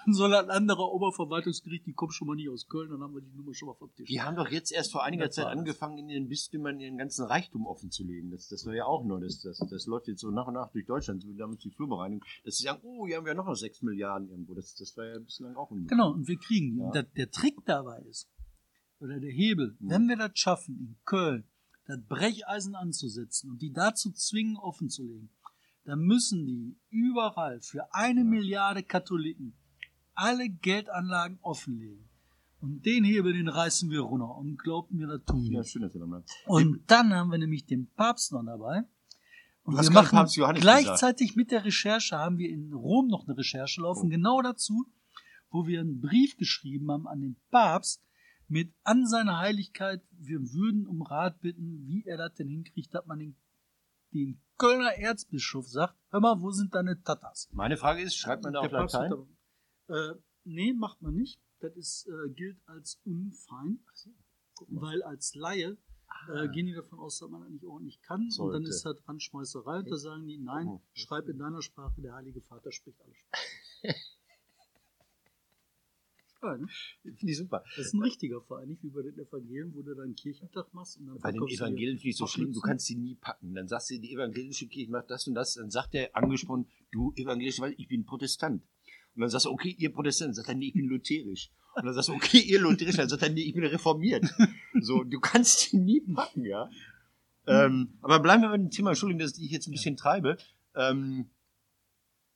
Speaker 3: Dann soll ein anderer Oberverwaltungsgericht, die kommen schon mal nicht aus Köln, dann haben wir die Nummer schon mal vom Tisch.
Speaker 1: Die haben doch jetzt erst vor einiger Zeit angefangen, in ihren Bistümern ihren ganzen Reichtum offenzulegen. Das, das war ja auch nur, das, das, das läuft jetzt so nach und nach durch Deutschland, so wie damals die Flurbereinigung, dass sie sagen, oh, hier haben wir noch 6 Milliarden irgendwo. Das, das war ja bislang auch unmöglich.
Speaker 3: Genau, und wir kriegen die.
Speaker 1: Ja.
Speaker 3: Und der, der Trick dabei ist, oder der Hebel,
Speaker 1: Mhm.
Speaker 3: wenn wir das schaffen, in Köln das Brecheisen anzusetzen und die dazu zwingen, offen zu legen, dann müssen die überall für eine Milliarde Katholiken alle Geldanlagen offenlegen. Und den Hebel, den reißen wir runter. Und glaubt mir, das tun wir.
Speaker 1: Ja, schön, dass ihr nochmal.
Speaker 3: Und dann haben wir nämlich den Papst noch dabei. Und wir machen gleichzeitig mit der Recherche haben wir in Rom noch eine Recherche laufen,
Speaker 1: Oh.
Speaker 3: genau dazu, wo wir einen Brief geschrieben haben an den Papst mit an seine Heiligkeit, wir würden um Rat bitten, wie er das denn hinkriegt, dass man den, den Kölner Erzbischof sagt, hör mal, wo sind deine Tatas?
Speaker 1: Meine Frage ist, schreibt man da auf Latein?
Speaker 3: da- Äh, nee, macht man nicht. Das ist, äh, gilt als unfein, weil als Laie äh, gehen die davon aus, dass man das nicht ordentlich kann. Und
Speaker 1: Sollte.
Speaker 3: dann ist das Randschmeißerei. Und da sagen die, nein,
Speaker 1: Oh.
Speaker 3: schreib in deiner Sprache, der Heilige Vater spricht alle Sprachen. ne?
Speaker 1: Finde ich super.
Speaker 3: Das ist ein richtiger Verein, nicht wie bei den Evangelien, wo du dann Kirchentag machst. Und dann
Speaker 1: Bei den Evangelien finde ich so schlimm, du kannst sie nie packen. Dann sagst du, die evangelische Kirche macht das und das, dann sagt der angesprochen, du evangelische, weil ich bin Protestant. Und dann sagst du, okay, ihr Protestant, dann sagt er, nee, ich bin lutherisch. Und dann sagst du, okay, ihr lutherisch, dann sagt er, nee, ich bin reformiert. So, du kannst die nie packen, ja. Ähm, aber bleiben wir bei dem Thema, Entschuldigung, dass ich jetzt ein bisschen treibe. Ähm,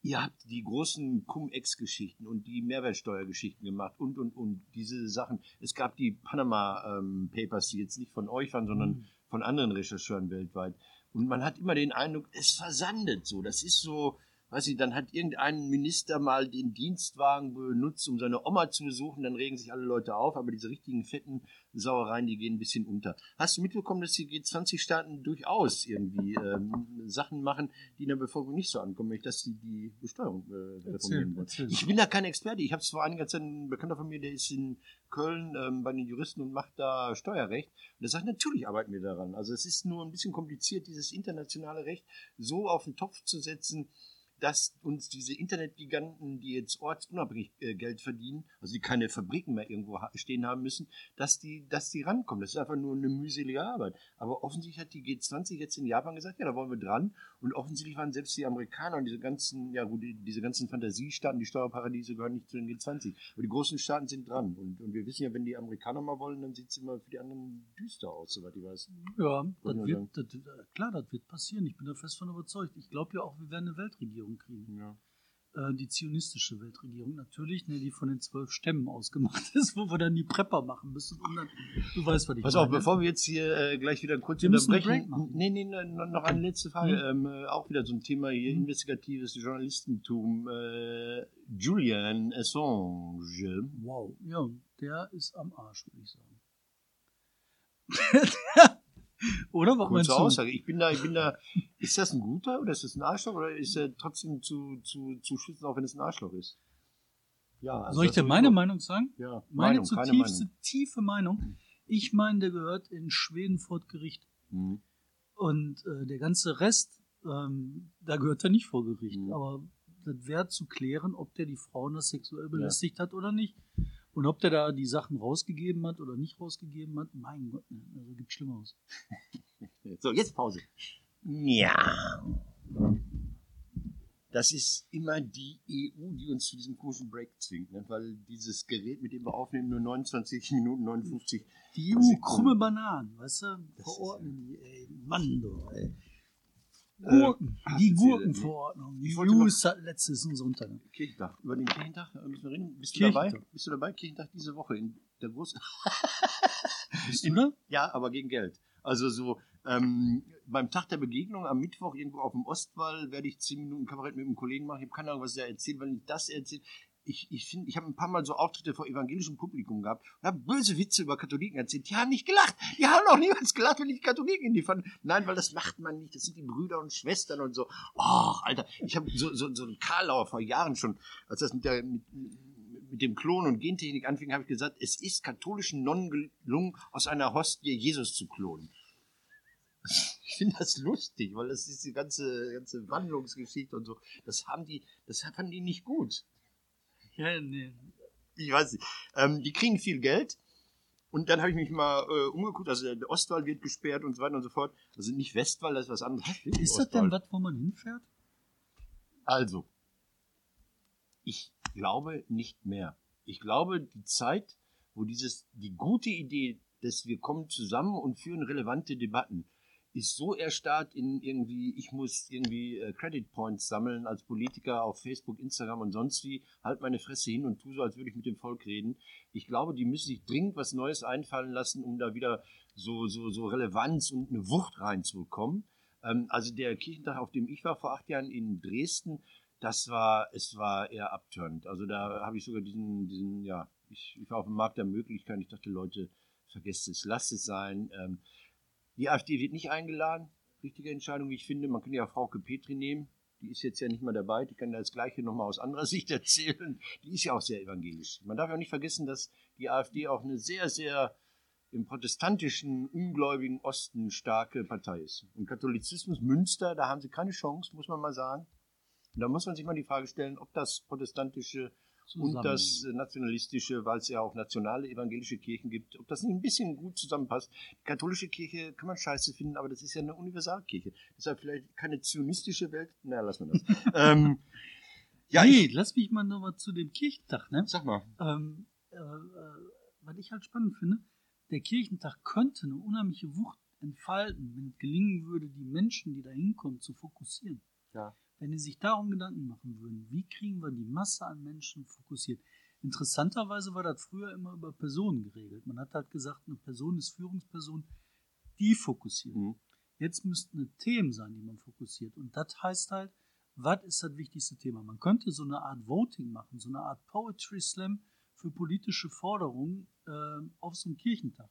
Speaker 1: ihr habt die großen Cum-Ex-Geschichten und die Mehrwertsteuergeschichten gemacht und, und, und diese Sachen. Es gab die Panama-Papers, die jetzt nicht von euch waren, sondern
Speaker 3: Mhm.
Speaker 1: von anderen Rechercheuren weltweit. Und man hat immer den Eindruck, es versandet so. Das ist so, weiß ich, dann hat irgendein Minister mal den Dienstwagen benutzt, um seine Oma zu besuchen, dann regen sich alle Leute auf, aber diese richtigen fetten Sauereien, die gehen ein bisschen unter. Hast du mitbekommen, dass die G20-Staaten durchaus irgendwie ähm, Sachen machen, die in der Bevölkerung nicht so ankommen, nämlich dass sie die Besteuerung äh, reformieren wollen? Ich bin da kein Experte. Ich habe es vor einiger Zeit ein Bekannter von mir, der ist in Köln ähm, bei den Juristen und macht da Steuerrecht. Und er sagt, natürlich arbeiten wir daran. Also es ist nur ein bisschen kompliziert, dieses internationale Recht so auf den Topf zu setzen, dass uns diese Internetgiganten, die jetzt ortsunabhängig äh, Geld verdienen, also die keine Fabriken mehr irgendwo stehen haben müssen, dass die, dass die rankommen. Das ist einfach nur eine mühselige Arbeit. Aber offensichtlich hat die G20 jetzt in Japan gesagt, ja, da wollen wir dran. Und offensichtlich waren selbst die Amerikaner und diese ganzen, ja gut, die, diese ganzen Fantasiestaaten, die Steuerparadiese gehören nicht zu den G20. Aber die großen Staaten sind dran. Und, und wir wissen ja, wenn die Amerikaner mal wollen, dann sieht es immer für die anderen düster aus, soweit ich weiß.
Speaker 3: Ja, das wird, das, äh, klar, das wird passieren. Ich bin da fest von überzeugt. Ich glaube ja auch, wir werden eine Weltregierung kriegen.
Speaker 1: Ja.
Speaker 3: Äh, die zionistische Weltregierung natürlich, ne, die von den zwölf Stämmen ausgemacht ist, wo wir dann die Prepper machen müssen. Und dann, du weißt, was ich
Speaker 1: Pass
Speaker 3: meine.
Speaker 1: auf, bevor wir jetzt hier äh, gleich wieder kurz
Speaker 3: Wir
Speaker 1: unterbrechen. Nee, nee, nee, noch eine letzte Frage. Ähm, äh, auch wieder so ein Thema hier,
Speaker 3: Mhm.
Speaker 1: investigatives Journalistentum. Äh, Julian Assange.
Speaker 3: Wow, ja, der ist am Arsch, würde ich sagen. Oder meinst
Speaker 1: Kurze? Aussage. Ich bin da, ich bin da. Ist das ein guter oder ist das ein Arschloch oder ist er trotzdem zu, zu, zu schützen, auch wenn es ein Arschloch ist? Ja, also
Speaker 3: Soll ich dir meine Meinung sagen?
Speaker 1: Ja,
Speaker 3: Meine
Speaker 1: Meinung,
Speaker 3: zutiefste,
Speaker 1: Meinung.
Speaker 3: tiefe Meinung. Ich meine, der gehört in Schweden vor Gericht.
Speaker 1: Mhm.
Speaker 3: Und äh, der ganze Rest, ähm, da gehört er nicht vor Gericht.
Speaker 1: Mhm.
Speaker 3: Aber das wäre zu klären, ob der die Frauen das sexuell belästigt hat oder nicht. Und ob der da die Sachen rausgegeben hat oder nicht rausgegeben hat, mein Gott, ne, also gibt Schlimmeres.
Speaker 1: So, jetzt Pause. Ja. Das ist immer die EU, die uns zu diesem komischen Break zwingt, ne? weil dieses Gerät, mit dem wir aufnehmen, nur 29 Minuten 59.
Speaker 3: Die EU,
Speaker 1: Sekunden.
Speaker 3: krumme Bananen, weißt du? Verordnen die, ey, Mann, du, ey.
Speaker 1: Äh,
Speaker 3: Gurken,
Speaker 1: hast
Speaker 3: die Gurkenverordnung. Die ist das letzten Sonntag.
Speaker 1: Kirchentag. Über den Kirchentag äh, müssen wir reden. Bist du
Speaker 3: Kirchentag.
Speaker 1: dabei? Bist du dabei? Kirchentag diese Woche in der großen.
Speaker 3: Bist du da?
Speaker 1: Ja, aber gegen Geld. Also so ähm, beim Tag der Begegnung am Mittwoch irgendwo auf dem Ostwall werde ich zehn Minuten Kabarett mit einem Kollegen machen. Ich habe keine Ahnung, was er erzählt, weil ich das erzählt. Ich, ich finde, ich habe ein paar Mal so Auftritte vor evangelischem Publikum gehabt und habe böse Witze über Katholiken erzählt. Die haben nicht gelacht. Die haben auch niemals gelacht, wenn ich Katholiken in die fand. Nein, weil das macht man nicht. Das sind die Brüder und Schwestern und so. Oh, Alter, ich habe so, so, so einen Karlauer vor Jahren schon, als das mit der mit, mit dem Klon und Gentechnik anfing, habe ich gesagt, es ist katholischen Nonnen gelungen, aus einer Hostie Jesus zu klonen. Ich finde das lustig, weil das ist die ganze, ganze Wandlungsgeschichte und so. Das haben die, das fanden die nicht gut.
Speaker 3: Ja, nee.
Speaker 1: Ich weiß nicht. Ähm, die kriegen viel Geld. Und dann habe ich mich mal äh, umgeguckt, also der Ostwall wird gesperrt und so weiter und so fort. Also nicht Westwall, das ist was anderes.
Speaker 3: Ist das denn was, wo man hinfährt?
Speaker 1: Also, ich glaube nicht mehr. Ich glaube, die Zeit, wo dieses, die gute Idee, dass wir kommen zusammen und führen relevante Debatten, ist so erstarrt in irgendwie, ich muss irgendwie äh, Credit Points sammeln als Politiker auf Facebook, Instagram und sonst wie, halt meine Fresse hin und tu so, als würde ich mit dem Volk reden. Ich glaube, die müssen sich dringend was Neues einfallen lassen, um da wieder so, so, so Relevanz und eine Wucht reinzubekommen. Ähm, also der Kirchentag, auf dem ich war vor acht Jahren in Dresden, das war, es war eher abturnt. Also da habe ich sogar diesen, diesen, ja, ich, ich war auf dem Markt der Möglichkeiten. Ich dachte, Leute, vergesst es, lasst es sein. Ähm, die AfD wird nicht eingeladen. Richtige Entscheidung, wie ich finde. Man kann ja Frau Petri nehmen. Die ist jetzt ja nicht mehr dabei. Die kann das Gleiche nochmal aus anderer Sicht erzählen. Die ist ja auch sehr evangelisch. Man darf ja auch nicht vergessen, dass die AfD auch eine sehr, sehr im protestantischen, ungläubigen Osten starke Partei ist. Und Katholizismus, Münster, da haben sie keine Chance, muss man mal sagen. Und da muss man sich mal die Frage stellen, ob das protestantische und das nationalistische, weil es ja auch nationale evangelische Kirchen gibt, ob das nicht ein bisschen gut zusammenpasst. Die katholische Kirche kann man scheiße finden, aber das ist ja eine Universalkirche. Deshalb vielleicht keine zionistische Welt. Na, lassen wir das. ähm, ja,
Speaker 3: nee,
Speaker 1: ich,
Speaker 3: lass mich mal noch mal zu dem Kirchentag, ne?
Speaker 1: sag mal.
Speaker 3: Ähm, äh, äh, was ich halt spannend finde, der Kirchentag könnte eine unheimliche Wucht entfalten, wenn es gelingen würde, die Menschen, die da hinkommen, zu fokussieren.
Speaker 1: Ja.
Speaker 3: Wenn die sich darum Gedanken machen würden, wie kriegen wir die Masse an Menschen fokussiert. Interessanterweise war das früher immer über Personen geregelt. Man hat halt gesagt, eine Person ist Führungsperson, die fokussiert.
Speaker 1: Mhm.
Speaker 3: Jetzt müssten Themen sein, die man fokussiert. Und das heißt halt, was ist das wichtigste Thema? Man könnte so eine Art Voting machen, so eine Art Poetry Slam für politische Forderungen äh, auf so einem Kirchentag.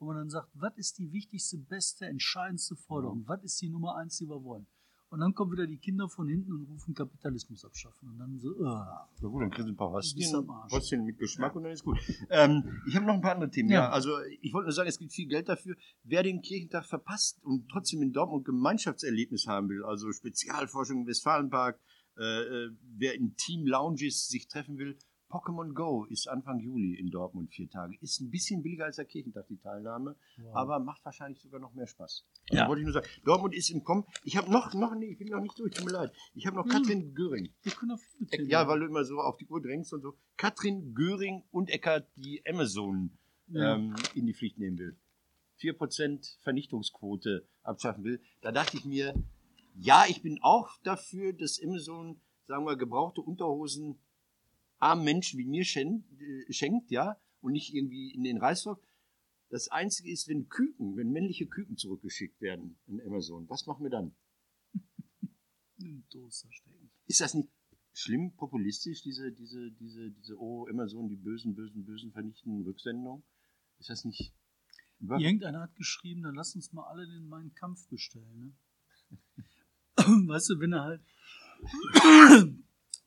Speaker 3: Wo man dann sagt, was ist die wichtigste, beste, entscheidendste Forderung? Was ist die Nummer eins, die wir wollen? Und dann kommen wieder die Kinder von hinten und rufen Kapitalismus abschaffen. Und dann so, uh,
Speaker 1: Na gut, dann kriegst du ein paar
Speaker 3: Arsch.
Speaker 1: Röstchen mit Geschmack und dann ist gut. Ähm, ich habe noch ein paar andere Themen. Ja.
Speaker 3: Ja.
Speaker 1: also ich wollte nur sagen, es gibt viel Geld dafür. Wer den Kirchentag verpasst und trotzdem in Dortmund Gemeinschaftserlebnis haben will, also Spezialforschung im Westfalenpark, äh, äh, wer in Team Lounges sich treffen will, Pokémon Go ist Anfang Juli in Dortmund vier Tage. Ist ein bisschen billiger als der Kirchentag, die Teilnahme,
Speaker 3: wow.
Speaker 1: aber macht wahrscheinlich sogar noch mehr Spaß.
Speaker 3: Ja.
Speaker 1: Also wollte ich nur sagen. Dortmund ist im Kommen. Ich habe noch, noch, nee, ich bin noch nicht durch, tut mir leid. Ich habe noch
Speaker 3: Hm.
Speaker 1: Katrin Göring.
Speaker 3: wir können auf viele Themen.
Speaker 1: Ja, weil du immer so auf die Uhr drängst und so. Katrin Göring und Eckert, die Amazon
Speaker 3: Ja.
Speaker 1: ähm, in die Pflicht nehmen will. 4% Vernichtungsquote abschaffen will. Da dachte ich mir, ja, ich bin auch dafür, dass Amazon, sagen wir, gebrauchte Unterhosen armen Menschen wie mir schenkt, äh, schenkt, ja, und nicht irgendwie in den Reißrock. Das Einzige ist, wenn Küken, wenn männliche Küken zurückgeschickt werden an Amazon, was machen wir dann?
Speaker 3: in.
Speaker 1: Ist das nicht schlimm populistisch, diese, diese, diese, diese, oh, immer so die bösen, bösen, bösen vernichtenden Rücksendung? Ist das nicht über
Speaker 3: Irgendeiner hat geschrieben, dann lass uns mal alle den meinen Kampf bestellen. Ne? weißt du, wenn er halt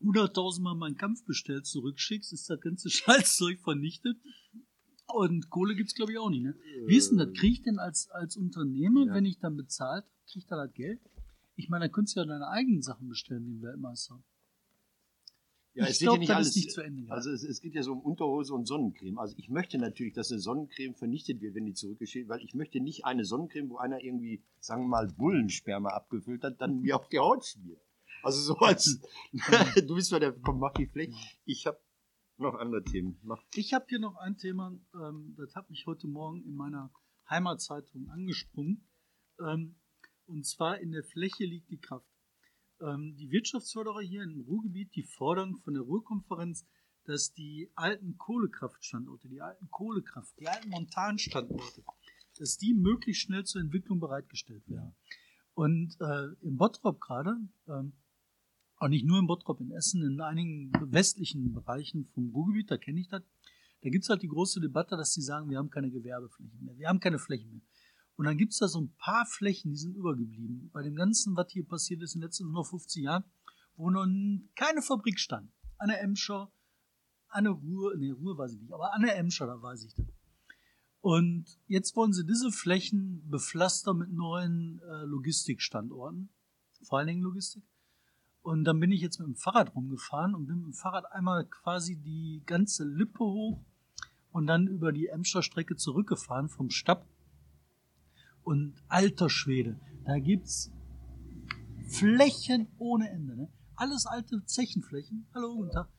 Speaker 3: 100.000 Mal meinen Kampf bestellt, zurückschickst, ist das ganze Scheißzeug vernichtet. Und Kohle gibt's glaube ich auch nicht. Ne? Wie ist denn das? Krieg ich denn als, als Unternehmer,
Speaker 1: Ja.
Speaker 3: wenn ich dann bezahlt, krieg ich da das Geld? Ich meine, da könntest du ja deine eigenen Sachen bestellen ein Weltmeister.
Speaker 1: Ja,
Speaker 3: ich
Speaker 1: es geht ja nicht alles.
Speaker 3: nicht zu Ende.
Speaker 1: Also es, es geht ja so um Unterhose und Sonnencreme. Also ich möchte natürlich, dass eine Sonnencreme vernichtet wird, wenn die zurückgeschickt weil ich möchte nicht eine Sonnencreme, wo einer irgendwie, sagen wir mal, Bullensperma abgefüllt hat, dann mir auf die Haut schmiert. Also so als, du bist zwar der, mach die Fläche. Ich habe noch andere Themen. Mach.
Speaker 3: Ich habe hier noch ein Thema, ähm, das hat mich heute Morgen in meiner Heimatzeitung angesprungen. Ähm, und zwar in der Fläche liegt die Kraft. Ähm, die Wirtschaftsförderer hier im Ruhrgebiet, die fordern von der Ruhrkonferenz, dass die alten Kohlekraftstandorte, die alten Kohlekraft, die alten Montanstandorte, dass die möglichst schnell zur Entwicklung bereitgestellt werden. Und äh, im Bottrop gerade, ähm, auch nicht nur in Bottrop, in Essen, in einigen westlichen Bereichen vom Ruhrgebiet, da kenne ich das, da gibt's halt die große Debatte, dass sie sagen, wir haben keine Gewerbeflächen mehr, wir haben keine Flächen mehr. Und dann gibt's da so ein paar Flächen, die sind übergeblieben. Bei dem Ganzen, was hier passiert ist in den letzten 150 Jahren, wo noch keine Fabrik stand. An der Emscher, an der Ruhr, nee, Ruhr weiß ich nicht, aber an der Emscher, da weiß ich das. Und jetzt wollen sie diese Flächen bepflastern mit neuen äh, Logistikstandorten, vor allen Dingen Logistik. Und dann bin ich jetzt mit dem Fahrrad rumgefahren und bin mit dem Fahrrad einmal quasi die ganze Lippe hoch und dann über die Emscher Strecke zurückgefahren vom Stab. Und alter Schwede, da gibt's Flächen ohne Ende. Ne? Alles alte Zechenflächen. Hallo, guten Tag.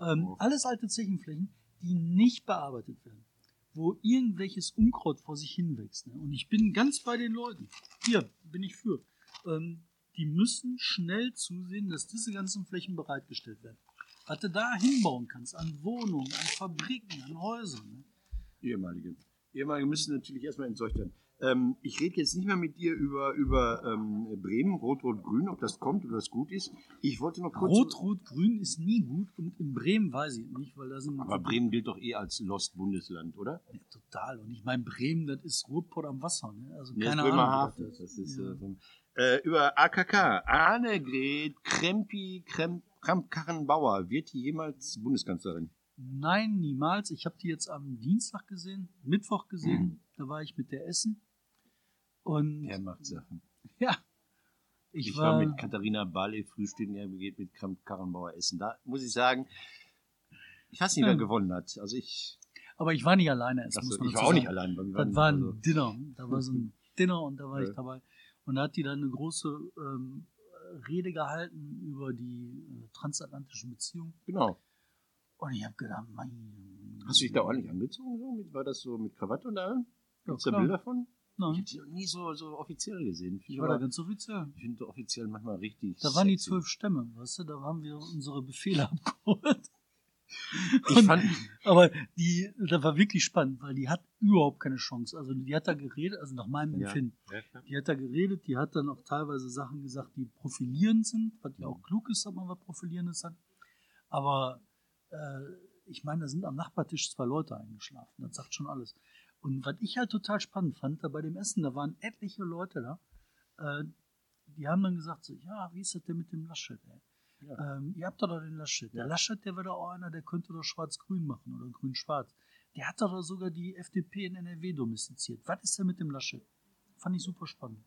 Speaker 3: Ähm, alles alte Zechenflächen, die nicht bearbeitet werden. Wo irgendwelches Unkraut vor sich hinwächst. Ne? Und ich bin ganz bei den Leuten. Hier bin ich für. Ähm, die müssen schnell zusehen, dass diese ganzen Flächen bereitgestellt werden. Was du da hinbauen kannst, an Wohnungen, an Fabriken, an Häusern. Ne?
Speaker 1: Ehemalige. Ehemalige müssen natürlich erstmal entsorgt werden. Ähm, ich rede jetzt nicht mehr mit dir über, über ähm, Bremen, Rot, Rot, Grün, ob das kommt oder das gut ist. Ich wollte noch kurz.
Speaker 3: Rot, Rot, Grün ist nie gut und in Bremen weiß ich nicht, weil da sind
Speaker 1: Aber Bremen gilt doch eh als Lost-Bundesland, oder?
Speaker 3: Ja, total. Und ich meine, Bremen, das ist Ruhrpott am Wasser. Ne? Also keine
Speaker 1: ist
Speaker 3: Ahnung.
Speaker 1: Das ist,
Speaker 3: Ja.
Speaker 1: äh, äh, über AKK. Annegret Krempi Krem, Kramp-Karrenbauer. Wird die jemals Bundeskanzlerin?
Speaker 3: Nein, niemals. Ich habe die jetzt am Dienstag gesehen, Mittwoch gesehen.
Speaker 1: Mhm.
Speaker 3: Da war ich mit der Essen. Und
Speaker 1: Der macht Sachen.
Speaker 3: ja, ich,
Speaker 1: Ich,
Speaker 3: war,
Speaker 1: war, mit Katharina Barley frühstücken, er geht mit Kramp-Karrenbauer essen. Da muss ich sagen, ich weiß nicht, wer gewonnen hat. Also ich,
Speaker 3: aber ich war nicht alleine essen.
Speaker 1: So, ich war auch nicht
Speaker 3: sagen.
Speaker 1: allein. weil wir
Speaker 3: Das war ein
Speaker 1: also-
Speaker 3: Dinner. Da war so ein Dinner und da war ich
Speaker 1: Ja.
Speaker 3: dabei. Und da hat die dann eine große ähm, Rede gehalten über die äh, transatlantischen Beziehungen.
Speaker 1: Genau.
Speaker 3: Und ich habe gedacht, mein.
Speaker 1: Hast du dich da ordentlich angezogen? So? War das so mit Krawatte und allem?
Speaker 3: Ja,
Speaker 1: Gibt's da. Bilder von? Ich
Speaker 3: Nein,
Speaker 1: habe die noch nie so, so offiziell gesehen.
Speaker 3: ich war da ganz offiziell.
Speaker 1: ich finde offiziell manchmal richtig.
Speaker 3: Da waren die zwölf Stämme, weißt du, da haben wir unsere Befehle abgeholt.
Speaker 1: Ich fand,
Speaker 3: Aber die, das war wirklich spannend, weil die hat überhaupt keine Chance. Also die hat da geredet, also nach meinem. Empfinden.
Speaker 1: Ja.
Speaker 3: Die hat da geredet, die hat dann auch teilweise Sachen gesagt, die profilierend sind, was ja auch klug ist, dass man was Profilierendes sagt. Aber äh, ich meine, da sind am Nachbartisch zwei Leute eingeschlafen. Das sagt schon alles. Und was ich halt total spannend fand, da bei dem Essen, da waren etliche Leute da, äh, die haben dann gesagt, so, ja, wie ist das denn mit dem Laschet? Ey?
Speaker 1: Ja.
Speaker 3: Ähm, ihr habt doch da den Laschet. Der. Laschet, der wäre doch auch einer, der könnte doch schwarz-grün machen oder grün-schwarz. Der hat doch sogar die FDP in NRW domestiziert. Was ist denn mit dem Laschet? Fand ich super spannend.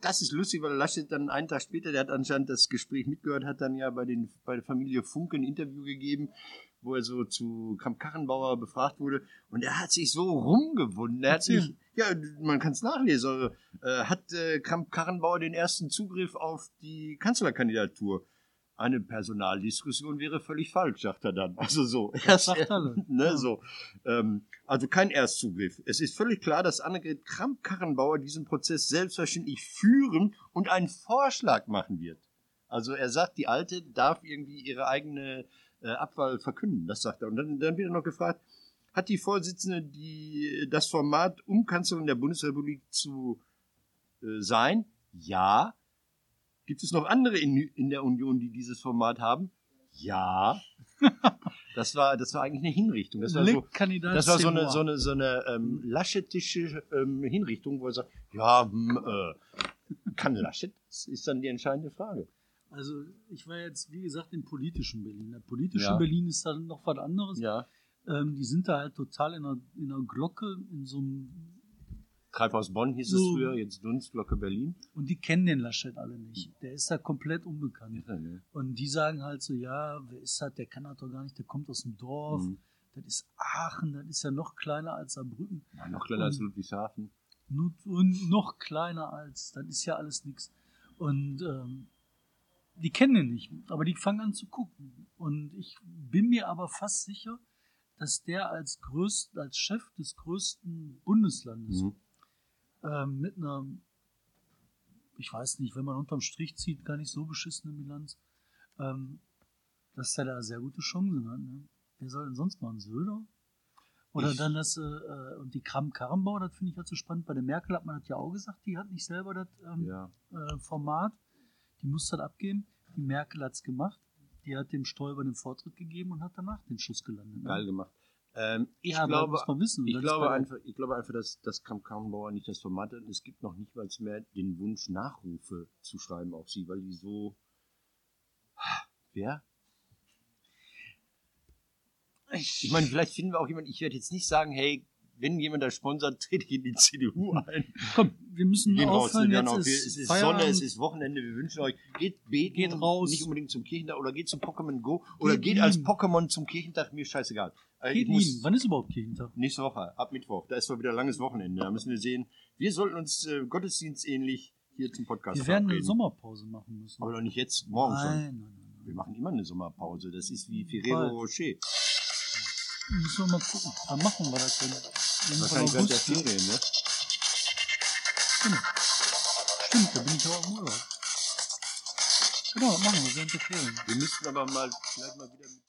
Speaker 1: Das ist lustig, weil Laschet dann einen Tag später, der hat anscheinend das Gespräch mitgehört, hat dann ja bei, den, bei der Familie Funke ein Interview gegeben, wo er so zu Kramp-Karrenbauer befragt wurde. Und er hat sich so rumgewunden. Er hat sich, ja, man kann es nachlesen. Also, äh, hat äh, Kramp-Karrenbauer den ersten Zugriff auf die Kanzlerkandidatur? Eine Personaldiskussion wäre völlig falsch, sagt er dann. Also so.
Speaker 3: Das sagt er.
Speaker 1: ne,
Speaker 3: Ja.
Speaker 1: so. Ähm, also kein Erstzugriff. Es ist völlig klar, dass Annegret Kramp-Karrenbauer diesen Prozess selbstverständlich führen und einen Vorschlag machen wird. Also er sagt, die Alte darf irgendwie ihre eigene äh, Abwahl verkünden. Das sagt er. Und dann, dann wird er noch gefragt, hat die Vorsitzende die, das Format, um Kanzlerin der Bundesrepublik zu äh, sein? Ja. Gibt es noch andere in, in der Union, die dieses Format haben? Ja. Das war, das war eigentlich eine Hinrichtung. Das war so, das war so eine, so eine, so eine ähm, laschetische ähm, Hinrichtung, wo er sagt, ja, hm, äh, kann Laschet? Das ist dann die entscheidende Frage.
Speaker 3: Also ich war jetzt, wie gesagt, im politischen Berlin. Der politische
Speaker 1: Ja.
Speaker 3: Berlin ist dann noch was anderes.
Speaker 1: Ja.
Speaker 3: Ähm, die sind da halt total in einer, in einer Glocke, in so einem,
Speaker 1: Treibhaus Bonn hieß es
Speaker 3: So.
Speaker 1: früher, jetzt Dunstglocke Berlin.
Speaker 3: und die kennen den Laschet alle nicht. Der ist da komplett unbekannt.
Speaker 1: Ja, ne?
Speaker 3: Und die sagen halt so, ja, wer ist das? Der kann das doch gar nicht, der kommt aus dem Dorf.
Speaker 1: Mhm.
Speaker 3: Das ist Aachen, das ist ja noch kleiner als Saarbrücken.
Speaker 1: Ja, noch kleiner als
Speaker 3: Und-
Speaker 1: Ludwigshafen.
Speaker 3: Nur- Und noch kleiner als, das ist ja alles nichts. Und ähm, die kennen ihn nicht, aber die fangen an zu gucken. Und ich bin mir aber fast sicher, dass der als größt, als Chef des größten Bundeslandes
Speaker 1: Mhm.
Speaker 3: Ähm, mit einer, ich weiß nicht, wenn man unterm Strich zieht, gar nicht so beschissene Bilanz, ähm, dass er da sehr gute Chancen hat. Ne? Wer soll denn sonst machen? Söder? Oder
Speaker 1: Ich-
Speaker 3: dann das, äh, äh, und die Kram-Karrenbauer, das finde ich halt so spannend. Bei der Merkel hat man das ja auch gesagt, die hat nicht selber das ähm,
Speaker 1: Ja.
Speaker 3: äh, Format. Die muss das abgeben. Die Merkel hat's gemacht. Die hat dem Stoiber den Vortritt gegeben und hat danach den Schuss gelandet. Ne?
Speaker 1: Geil gemacht. Ähm, ich,
Speaker 3: Ja,
Speaker 1: glaube,
Speaker 3: muss man wissen.
Speaker 1: Ich,
Speaker 3: das ist
Speaker 1: glaube einfach, ich glaube einfach, dass, Kramp Karrenbauer nicht das Format hat. Es gibt noch nicht mal mehr den Wunsch, Nachrufe zu schreiben auf sie, weil die so. Wer? Ich meine, vielleicht finden wir auch jemanden, ich werde jetzt nicht sagen, hey, wenn jemand da sponsert, trete ich in die CDU ein.
Speaker 3: Komm, wir müssen
Speaker 1: Gehen raus,
Speaker 3: aufhören.
Speaker 1: wir
Speaker 3: Jetzt ist
Speaker 1: es ist
Speaker 3: Feierabend.
Speaker 1: Sonne, es ist Wochenende, wir wünschen euch, geht beten,
Speaker 3: Geht raus.
Speaker 1: nicht unbedingt zum Kirchentag oder geht zum Pokémon Go oder
Speaker 3: Geht
Speaker 1: geht, als. Pokémon zum Kirchentag, mir scheißegal. Äh,
Speaker 3: Geht
Speaker 1: muss-.
Speaker 3: Wann ist überhaupt Kirchentag?
Speaker 1: Nächste Woche, ab Mittwoch. Da ist mal wieder langes Wochenende. Da müssen wir sehen. Wir sollten uns äh, gottesdienstähnlich hier zum Podcast
Speaker 3: Wir werden eine
Speaker 1: verabreden.
Speaker 3: Sommerpause machen müssen.
Speaker 1: Aber doch nicht jetzt, morgen schon.
Speaker 3: nein, nein, nein, nein.
Speaker 1: Wir machen immer eine Sommerpause. Das ist wie Ferrero. Rocher.
Speaker 3: Müssen wir mal gucken. Wann machen wir das denn?
Speaker 1: Wahrscheinlich während der? Ferien, ne?
Speaker 3: Stimmt. Stimmt, da bin ich auch im Urlaub. Genau, machen wir während der Ferien.
Speaker 1: Wir müssten aber mal vielleicht mal wieder mit